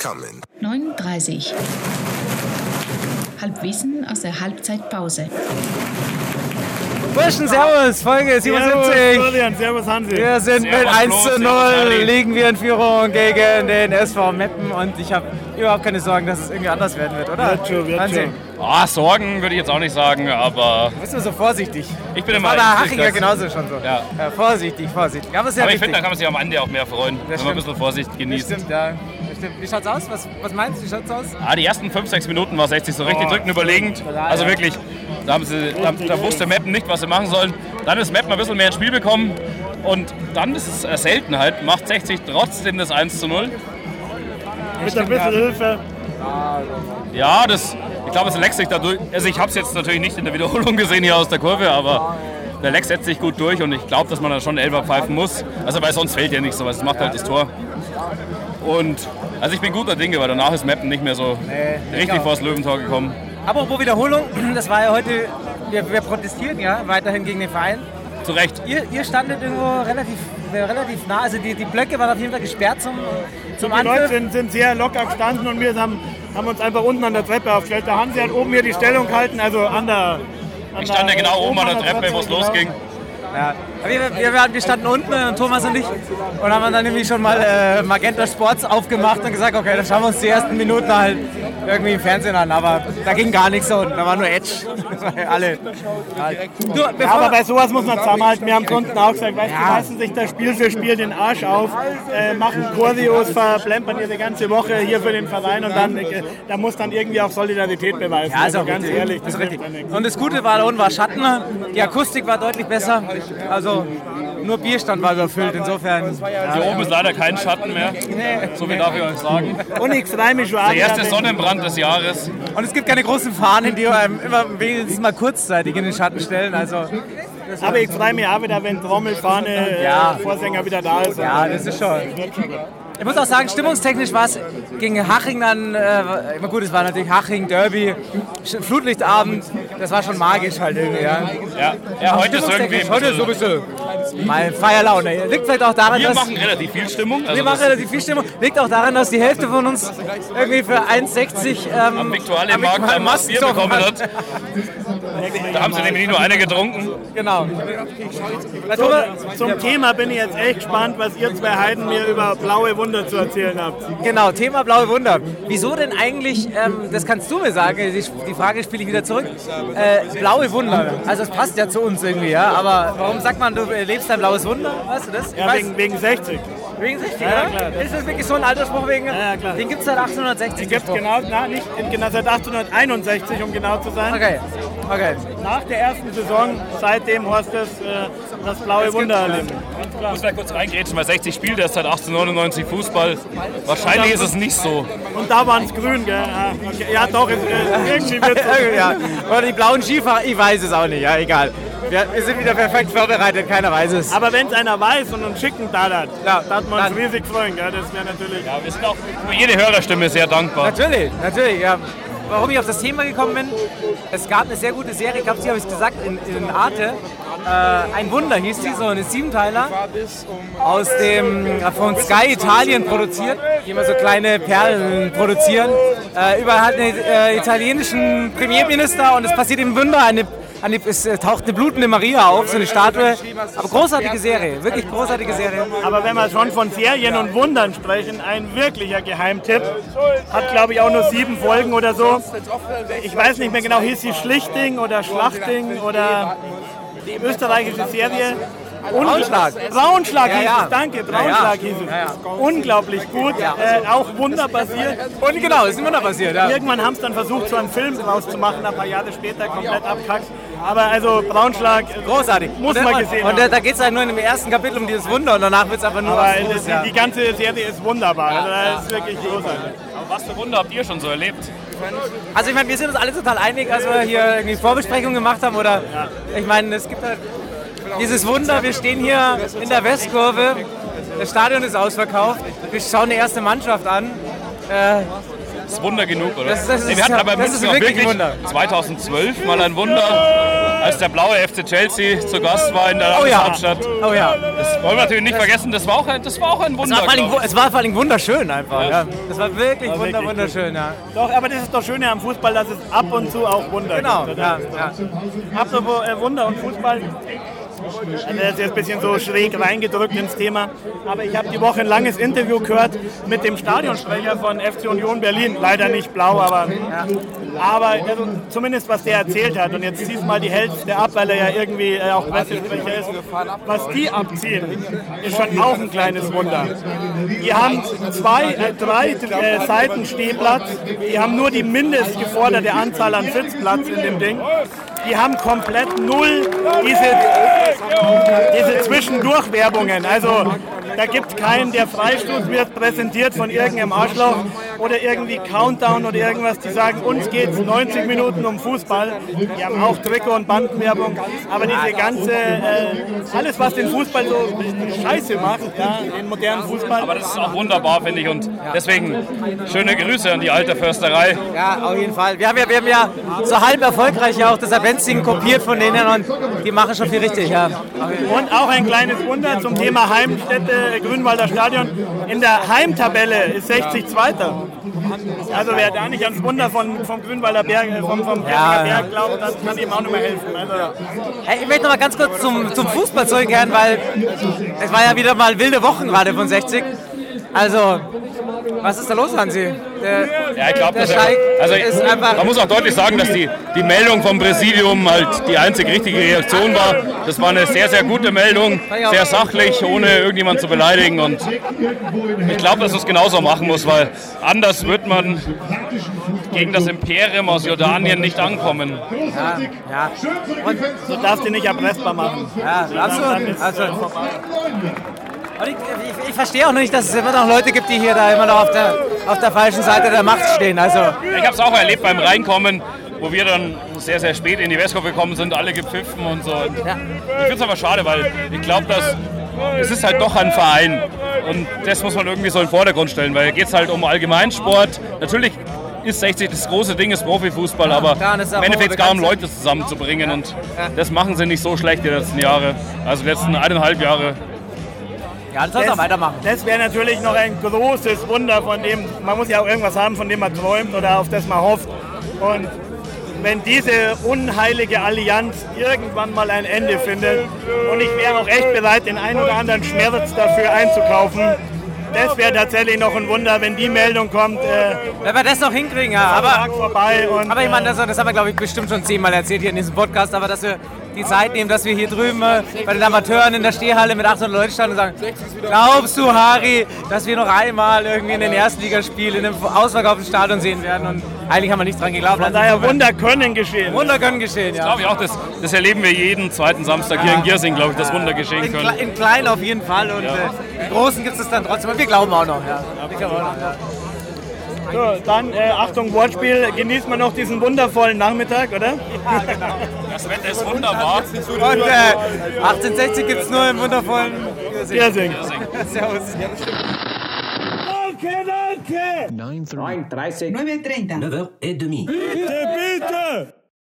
coming. 39. Halbwissen aus der Halbzeitpause. Burschen, Servus, Folge 77. Servus, servus Hansi. Wir sind mit 1 zu 0, liegen wir in Führung gegen den SV Meppen und ich habe überhaupt keine Sorgen, dass es irgendwie anders werden wird, oder? Wird schon, wird Hansi, schon. Ah, Sorgen würde ich jetzt auch nicht sagen, aber bist du so vorsichtig? ich bin Das immer war bei eigentlich Hachinger das- genauso schon so. Ja. Ja, vorsichtig, vorsichtig. Aber Aber ich finde, da kann man sich am Ende auch mehr freuen, wenn man ein stimmt. bisschen Vorsicht das genießt. stimmt, ja. Wie schaut's aus? Was, was meinst du? Wie schaut's aus? Ah, die ersten 5, 6 Minuten war 60 so richtig Oh, drückend überlegend. Also wirklich, da, haben sie, da, da wusste Meppen nicht, was sie machen sollen. Dann ist Meppen ein bisschen mehr ins Spiel bekommen. Und dann ist es eine Seltenheit, macht 60 trotzdem das 1 zu 0. Mit ein bisschen Hilfe. Ja, das, ich glaube, es Lex sich dadurch. Also, ich habe es jetzt natürlich nicht in der Wiederholung gesehen hier aus der Kurve, aber der Lex setzt sich gut durch und ich glaube, dass man da schon Elfer pfeifen muss. Also, weil sonst fehlt ja nichts, aber es macht halt das Tor. Und also, ich bin guter Dinge, weil danach ist Meppen nicht mehr so richtig auch. vor das Löwentor gekommen. Apropos Wiederholung, das war ja heute, wir, wir protestieren ja weiterhin gegen den Verein. Zu Recht. Ihr, ihr standet irgendwo relativ, relativ nah, also die, die Blöcke waren auf jeden Fall gesperrt zum, zum Die Leute sind, sind sehr locker gestanden und wir haben, haben uns einfach unten an der Treppe aufgestellt. Der Hansi hat oben hier die Stellung gehalten, also an der. An Ich stand ja genau oben an der Treppe, wo es genau. losging. Ja. Wir, wir, wir, standen unten, äh, Thomas und ich, und haben dann nämlich schon mal äh, Magenta Sports aufgemacht und gesagt, okay, dann schauen wir uns die ersten Minuten halt irgendwie im Fernsehen an. Aber da ging gar nichts und da war nur Edge. Das ja alle. Du, Ja, aber bei sowas muss man zusammenhalten. Wir haben es unten auch gesagt, weißt, die reißen sich da Spiel für Spiel den Arsch auf, äh, machen Choreos, verplempern ihre ganze Woche hier für den Verein und dann äh, da muss dann irgendwie auch Solidarität beweisen. Ja, also ganz richtig. ehrlich, das ist hilft richtig. ja nichts. Und das Gute war, da unten war Schatten, die Akustik war deutlich besser. Also nur Bierstand war überfüllt, insofern. Hier oben ist leider kein Schatten mehr. So viel darf ich euch sagen. Und ich freue mich schon. Der erste Sonnenbrand des Jahres. Und es gibt keine großen Fahnen, die einem immer wenigstens mal kurzzeitig in den Schatten stellen. Also Aber ich freue mich auch wieder, wenn Trommelfahne, äh, Ja. Vorsänger wieder da ist. Ja, das ist schon. Ich muss auch sagen, stimmungstechnisch war es gegen Haching dann, äh, immer gut, es war natürlich Haching, Derby, Flutlichtabend, das war schon magisch halt irgendwie, ja. Ja, ja heute ist irgendwie. Heute ist so ein bisschen mal Feierlaune. Liegt vielleicht auch daran, Wir dass... machen relativ viel Stimmung. Also wir machen relativ viel Stimmung. Liegt auch daran, dass die Hälfte von uns irgendwie für 1,60 ähm, am Viktualienmarkt ein Bier bekommen hat. Da haben sie nämlich nicht nur eine getrunken. Genau. Zum Thema bin ich jetzt echt gespannt, was ihr zwei Heiden mir über blaue Wunder zu erzählen habt. Genau, Thema Blaue Wunder. Wieso denn eigentlich, ähm, das kannst du mir sagen, die, die Frage spiele ich wieder zurück, äh, Blaue Wunder. Also es passt ja zu uns irgendwie, ja, aber warum sagt man, du lebst ein blaues Wunder? Weißt du das? Ich Ja, weiß- wegen, wegen 60. wegen 60, Ja, oder? klar, das- Ist das wirklich so ein Altersspruch wegen? ja, klar. Den gibt es seit 1860. Gibt den Spruch. genau, na, nicht, genau seit 1861, um genau zu sein. Okay, okay. Nach der ersten Saison, seitdem hast du das, äh, das blaue Wunder erlebt. Ich muss mal kurz reingrätschen, weil 60 spielt erst seit 1899 Fußball. Wahrscheinlich ist es nicht so. Und da waren es grün, gell? Ja, okay. ja doch, es, irgendwie wird ja. Oder die blauen Skifahrer, ich weiß es auch nicht, ja, egal. Wir, wir sind wieder perfekt vorbereitet, keiner weiß es. Aber wenn es einer weiß und einen schicken da hat, Ja, da hat man uns dann- riesig freuen, gell? Das wäre natürlich. Ja, wir sind auch über jede Hörerstimme sehr dankbar. Natürlich, natürlich, ja. Warum ich auf das Thema gekommen bin, es gab eine sehr gute Serie, ich glaube, sie habe ich gesagt, in, in Arte. Äh, ein Wunder hieß die, so eine Siebenteiler aus dem, äh, von Sky Italien produziert, die immer so kleine Perlen produzieren. Äh, über halt einen äh, italienischen Premierminister und es passiert im Wunder, eine, eine, es äh, taucht eine blutende Maria auf, so eine Statue. Aber großartige Serie, wirklich großartige Serie. Aber wenn wir schon von Serien und Wundern sprechen, ein wirklicher Geheimtipp. Hat, glaube ich, auch nur sieben Folgen oder so. Ich weiß nicht mehr genau, hieß sie Schlichting oder Schlachting oder die österreichische Serie. Braunschlag. Braunschlag Ja, hieß ja. es, danke, Ja, Braunschlag ja. hieß es. Ja, ja. Unglaublich gut, äh, auch wunderbasiert. Und genau, ist ein Wunder passiert, ja. Irgendwann haben sie dann versucht, so einen Film draus zu machen, ein paar Jahre später komplett abkackt. Aber also Braunschlag, Großartig. Muss und man da- gesehen Und da, haben. da geht es halt nur in dem ersten Kapitel um dieses Wunder und danach wird es einfach nur aber was das, ja. die ganze Serie ist wunderbar. Also das ist wirklich großartig. Aber was für Wunder habt ihr schon so erlebt? Also ich meine, wir sind uns alle total einig, als wir hier irgendwie Vorbesprechungen gemacht haben. Oder ich meine, es gibt halt dieses Wunder, wir stehen hier in der Westkurve, das Stadion ist ausverkauft, wir schauen die erste Mannschaft an. Äh, ist Wunder genug, oder? Das- das ist- wir hatten aber das ist wirklich ein wirklich Wunder. 2012 mal ein Wunder, als der blaue FC Chelsea zu Gast war in der Oh ja. Landeshauptstadt. Oh ja. Das wollen wir natürlich nicht vergessen, das war auch ein, das war auch ein Es Wunder. war, vor allem, es war vor allem wunderschön einfach. Ja. Das war wirklich wunder, wirklich wunderschön. Ja. Doch, aber das ist doch Schöne am Fußball, dass es ab und zu auch Wunder Genau. gibt. oder? Ja, ja. Apropos äh, Wunder und Fußball. Das ist jetzt ein bisschen so schräg reingedrückt ins Thema. Aber ich habe die Woche ein langes Interview gehört mit dem Stadionsprecher von FC Union Berlin. Leider nicht blau, aber, aber also zumindest was der erzählt hat. Und jetzt ziehst mal die Hälfte ab, weil er ja irgendwie äh, auch Pressesprecher ist. Was die abziehen, ist schon auch ein kleines Wunder. Die haben zwei, äh, drei äh, Seiten Stehplatz. Die haben nur die mindest geforderte Anzahl an Sitzplatz in dem Ding. Die haben komplett null diese, diese Zwischendurchwerbungen. Also da gibt keinen, der Freistoß wird präsentiert von irgendeinem Arschloch oder irgendwie Countdown oder irgendwas, die sagen, uns geht es 90 Minuten um Fußball. Die haben auch Trikot- und Bandenwerbung. Aber diese ganze, äh, alles was den Fußball so scheiße macht, ja, den modernen Fußball, Aber das ist auch wunderbar, finde ich. Und deswegen schöne Grüße an die alte Försterei. Ja, auf jeden Fall. Wir haben ja, wir haben ja so halb erfolgreich ja auch das Adventsding kopiert von denen und die machen schon viel richtig. Ja. Und auch ein kleines Wunder zum Thema Heimstätte Grünwalder Stadion. In der Heimtabelle ist 60 Zweiter. Also wer da nicht ans Wunder von, vom Grünwalder Berg, äh, vom, vom Ja. Berg glaubt, das kann ihm auch nicht mehr helfen. Also, Hey, ich möchte noch mal ganz kurz zum, zum Fußball zurückkehren, weil es war ja wieder mal wilde Wochen gerade von 60. Also, was ist da los, Hansi? Der, Ja, ich glaube, der Scheik also ist einfach. man muss auch deutlich sagen, dass die, die Meldung vom Präsidium halt die einzig richtige Reaktion war. Das war eine sehr, sehr gute Meldung, sehr sachlich, ohne irgendjemand zu beleidigen. Und ich glaube, dass es genauso machen muss, weil anders wird man gegen das Imperium aus Jordanien nicht ankommen. Ja, ja. so darfst du nicht erpressbar machen. Ja, absolut. ist, Also. Und ich, ich, ich verstehe auch nicht, dass es immer noch Leute gibt, die hier da immer noch auf der, auf der falschen Seite der Macht stehen. Also, Ich habe es auch erlebt beim Reinkommen, wo wir dann sehr, sehr spät in die Westkurve gekommen sind, alle gepfiffen und so. Und Ja. Ich finde es aber schade, weil ich glaube, dass es ist halt doch ein Verein und das muss man irgendwie so in den Vordergrund stellen, weil geht es halt um Allgemeinsport. Natürlich ist 60 das große Ding, ist Profifußball, aber Klar, und es ist im Endeffekt geht es darum, bekannt. Leute zusammenzubringen und das machen sie nicht so schlecht die letzten Jahre, also die letzten eineinhalb Jahre. Ja, das auch weitermachen. Das wäre natürlich noch ein großes Wunder, von dem man muss ja auch irgendwas haben, von dem man träumt oder auf das man hofft. Und wenn diese unheilige Allianz irgendwann mal ein Ende findet und ich wäre auch echt bereit, den einen oder anderen Schmerz dafür einzukaufen, das wäre tatsächlich noch ein Wunder, wenn die Meldung kommt, äh, Wenn wir das noch hinkriegen, ja. Aber, vorbei und aber ich meine, äh, das, das haben wir, glaube ich, bestimmt schon zehnmal erzählt hier in diesem Podcast, aber dass wir die Zeit nehmen, dass wir hier drüben äh, bei den Amateuren in der Stehhalle mit 800 Leuten standen und sagen, glaubst du, Harry, dass wir noch einmal irgendwie in den Erstligaspiel in einem ausverkauften Stadion sehen werden? Und eigentlich haben wir nicht dran geglaubt. von daher Wunder können geschehen. Wunder können geschehen, ja. Glaube ich auch, das, das erleben wir jeden zweiten Samstag hier in Giersing, glaube ich, dass Wunder geschehen In, können. Kle in klein auf jeden Fall und äh, in großen gibt es dann trotzdem. Und wir glauben auch noch, ja. Wir glauben auch noch, ja. So, dann äh, Achtung Wortspiel, genießt man noch diesen wundervollen Nachmittag, oder? Das Wetter ist wunderbar. Und äh, 1860 gibt es nur im wundervollen Giersing. Servus. Danke, danke! 9.30. 9.30. 9h30. et demi. Bitte, bitte!